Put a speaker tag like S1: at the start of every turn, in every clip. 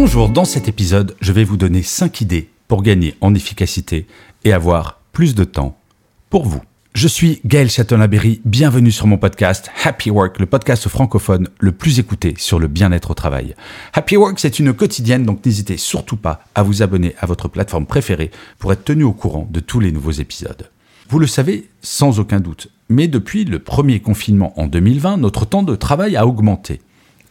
S1: Bonjour, dans cet épisode, je vais vous donner 5 idées pour gagner en efficacité et avoir plus de temps pour vous. Je suis Gaël Châtelain-Berry, bienvenue sur mon podcast Happy Work, le podcast francophone le plus écouté sur le bien-être au travail. Happy Work, c'est une quotidienne, donc n'hésitez surtout pas à vous abonner à votre plateforme préférée pour être tenu au courant de tous les nouveaux épisodes. Vous le savez sans aucun doute, mais depuis le premier confinement en 2020, notre temps de travail a augmenté.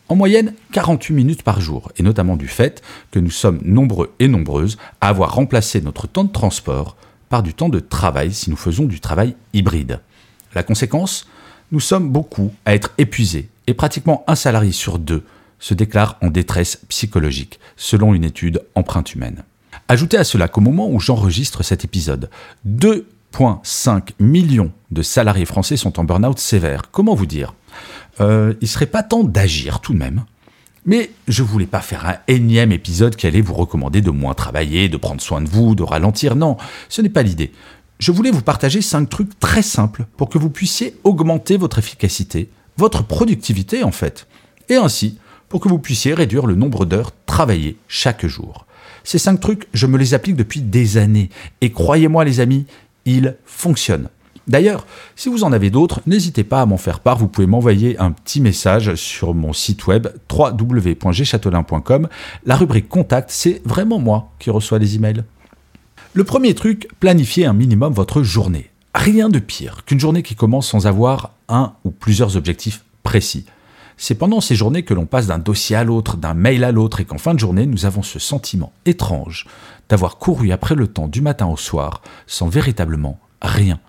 S1: En moyenne, 48 minutes par jour, et notamment du fait que nous sommes nombreux et nombreuses à avoir remplacé notre temps de transport par du temps de travail si nous faisons du travail hybride. La conséquence Nous sommes beaucoup à être épuisés, et pratiquement un salarié sur deux se déclare en détresse psychologique, selon une étude empreinte humaine. Ajoutez à cela qu'au moment où j'enregistre cet épisode, 2,5 millions de salariés français sont en burn-out sévère. Comment vous dire? Euh, Il serait pas temps d'agir tout de même mais je voulais pas faire un énième épisode qui allait vous recommander de moins travailler, de prendre soin de vous, de ralentir. Non, ce n'est pas l'idée. Je voulais vous partager cinq trucs très simples pour que vous puissiez augmenter votre efficacité, votre productivité en fait, et ainsi pour que vous puissiez réduire le nombre d'heures travaillées chaque jour. Ces cinq trucs, je me les applique depuis des années, et croyez-moi les amis, ils fonctionnent. D'ailleurs, si vous en avez d'autres, n'hésitez pas à m'en faire part. Vous pouvez m'envoyer un petit message sur mon site web www.gchatelain.com. La rubrique Contact, c'est vraiment moi qui reçois les emails. Le premier truc, planifiez un minimum votre journée. Rien de pire qu'une journée qui commence sans avoir un ou plusieurs objectifs précis. C'est pendant ces journées que l'on passe d'un dossier à l'autre, d'un mail à l'autre, et qu'en fin de journée, nous avons ce sentiment étrange d'avoir couru après le temps du matin au soir sans véritablement rien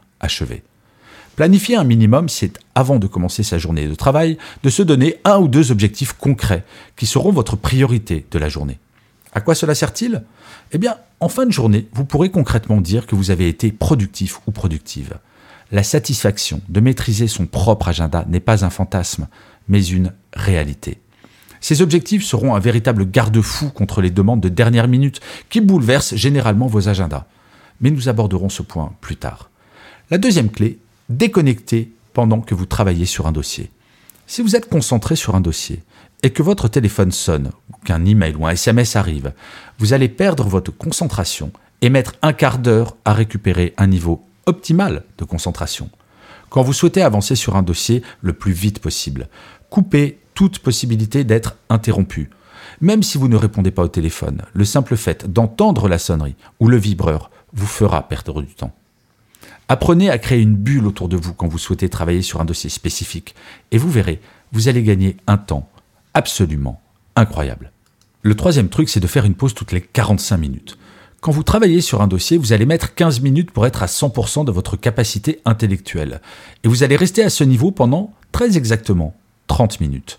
S1: Planifier un minimum, c'est, avant de commencer sa journée de travail, de se donner un ou deux objectifs concrets qui seront votre priorité de la journée. À quoi cela sert-il? Eh bien, en fin de journée, vous pourrez concrètement dire que vous avez été productif ou productive. La satisfaction de maîtriser son propre agenda n'est pas un fantasme, mais une réalité. Ces objectifs seront un véritable garde-fou contre les demandes de dernière minute qui bouleversent généralement vos agendas. Mais nous aborderons ce point plus tard. La deuxième clé, déconnectez pendant que vous travaillez sur un dossier. Si vous êtes concentré sur un dossier et que votre téléphone sonne, ou qu'un email ou un SMS arrive, vous allez perdre votre concentration et mettre un quart d'heure à récupérer un niveau optimal de concentration. Quand vous souhaitez avancer sur un dossier le plus vite possible, coupez toute possibilité d'être interrompu. Même si vous ne répondez pas au téléphone, le simple fait d'entendre la sonnerie ou le vibreur vous fera perdre du temps. Apprenez à créer une bulle autour de vous quand vous souhaitez travailler sur un dossier spécifique, et vous verrez, vous allez gagner un temps absolument incroyable. Le troisième truc, c'est de faire une pause toutes les 45 minutes. Quand vous travaillez sur un dossier, vous allez mettre 15 minutes pour être à 100% de votre capacité intellectuelle. Et vous allez rester à ce niveau pendant très exactement 30 minutes.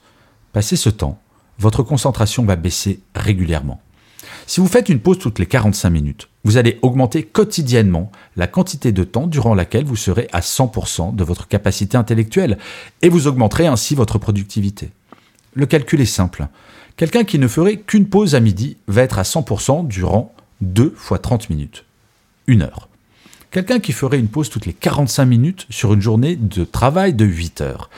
S1: Passé ce temps, votre concentration va baisser régulièrement. Si vous faites une pause toutes les 45 minutes, vous allez augmenter quotidiennement la quantité de temps durant laquelle vous serez à 100% de votre capacité intellectuelle et vous augmenterez ainsi votre productivité. Le calcul est simple. Quelqu'un qui ne ferait qu'une pause à midi va être à 100% durant 2 fois 30 minutes. Une heure. Quelqu'un qui ferait une pause toutes les 45 minutes sur une journée de travail de 8 heures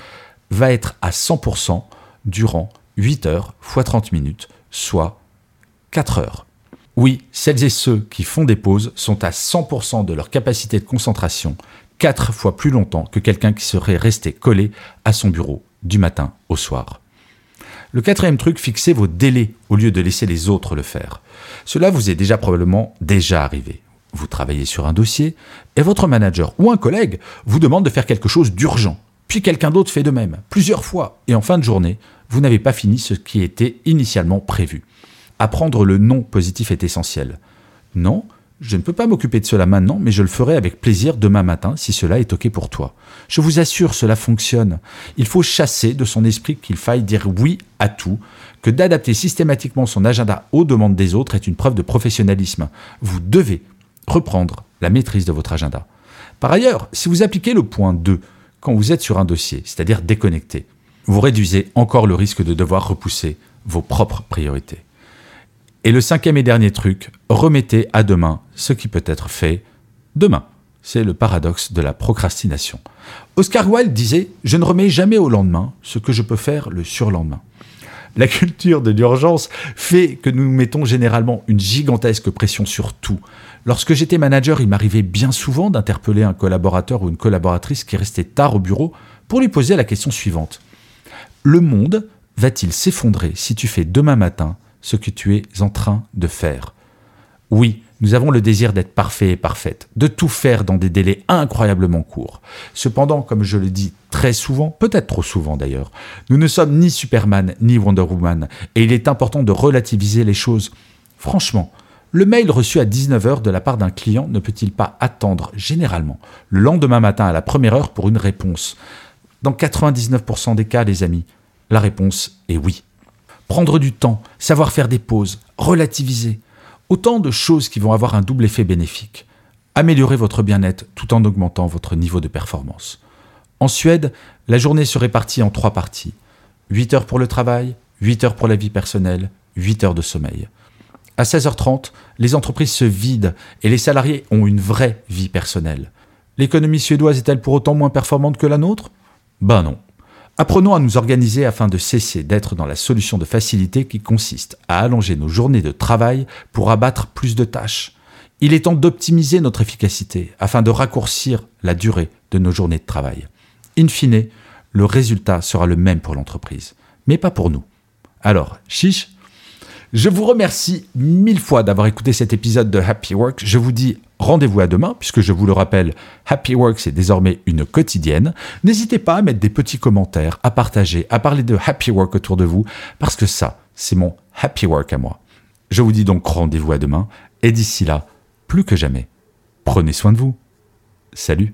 S1: va être à 100% durant 8 heures fois 30 minutes, soit 4 heures. Oui, celles et ceux qui font des pauses sont à 100% de leur capacité de concentration, 4 fois plus longtemps que quelqu'un qui serait resté collé à son bureau du matin au soir. Le quatrième truc, fixez vos délais au lieu de laisser les autres le faire. Cela vous est déjà probablement déjà arrivé. Vous travaillez sur un dossier et votre manager ou un collègue vous demande de faire quelque chose d'urgent. Puis quelqu'un d'autre fait de même, plusieurs fois, et en fin de journée, vous n'avez pas fini ce qui était initialement prévu. Apprendre le non positif est essentiel. Non, Je ne peux pas m'occuper de cela maintenant, mais je le ferai avec plaisir demain matin si cela est OK pour toi. Je vous assure, cela fonctionne. Il faut chasser de son esprit qu'il faille dire oui à tout, que d'adapter systématiquement son agenda aux demandes des autres est une preuve de professionnalisme. Vous devez reprendre la maîtrise de votre agenda. Par ailleurs, si vous appliquez le point 2 quand vous êtes sur un dossier, c'est-à-dire déconnecté, vous réduisez encore le risque de devoir repousser vos propres priorités. Et le cinquième et dernier truc, remettez à demain ce qui peut être fait demain. C'est le paradoxe de la procrastination. Oscar Wilde disait Je ne remets jamais au lendemain ce que je peux faire le surlendemain. La culture de l'urgence fait que nous mettons généralement une gigantesque pression sur tout. Lorsque j'étais manager, il m'arrivait bien souvent d'interpeller un collaborateur ou une collaboratrice qui restait tard au bureau pour lui poser la question suivante. Le monde va-t-il s'effondrer si tu fais demain matin ce que tu es en train de faire. Oui, nous avons le désir d'être parfait et parfaite, de tout faire dans des délais incroyablement courts. Cependant, comme je le dis très souvent, peut-être trop souvent d'ailleurs, nous ne sommes ni Superman ni Wonder Woman, et il est important de relativiser les choses. Franchement, le mail reçu à 19h de la part d'un client ne peut-il pas attendre, généralement, le lendemain matin à la première heure pour une réponse? Dans 99% des cas, les amis, la réponse est oui prendre du temps, savoir faire des pauses, relativiser. Autant de choses qui vont avoir un double effet bénéfique. Améliorer votre bien-être tout en augmentant votre niveau de performance. En Suède, la journée se répartit en trois parties. 8 heures pour le travail, 8 heures pour la vie personnelle, 8 heures de sommeil. À 16h30, les entreprises se vident et les salariés ont une vraie vie personnelle. L'économie suédoise est-elle pour autant moins performante que la nôtre? Ben non. Apprenons à nous organiser afin de cesser d'être dans la solution de facilité qui consiste à allonger nos journées de travail pour abattre plus de tâches. Il est temps d'optimiser notre efficacité afin de raccourcir la durée de nos journées de travail. In fine, le résultat sera le même pour l'entreprise, mais pas pour nous. Alors, chiche je vous remercie mille fois d'avoir écouté cet épisode de Happy Work. Je vous dis rendez-vous à demain, puisque je vous le rappelle, Happy Work, c'est désormais une quotidienne. N'hésitez pas à mettre des petits commentaires, à partager, à parler de Happy Work autour de vous, parce que ça, c'est mon Happy Work à moi. Je vous dis donc rendez-vous à demain, et d'ici là, plus que jamais, prenez soin de vous. Salut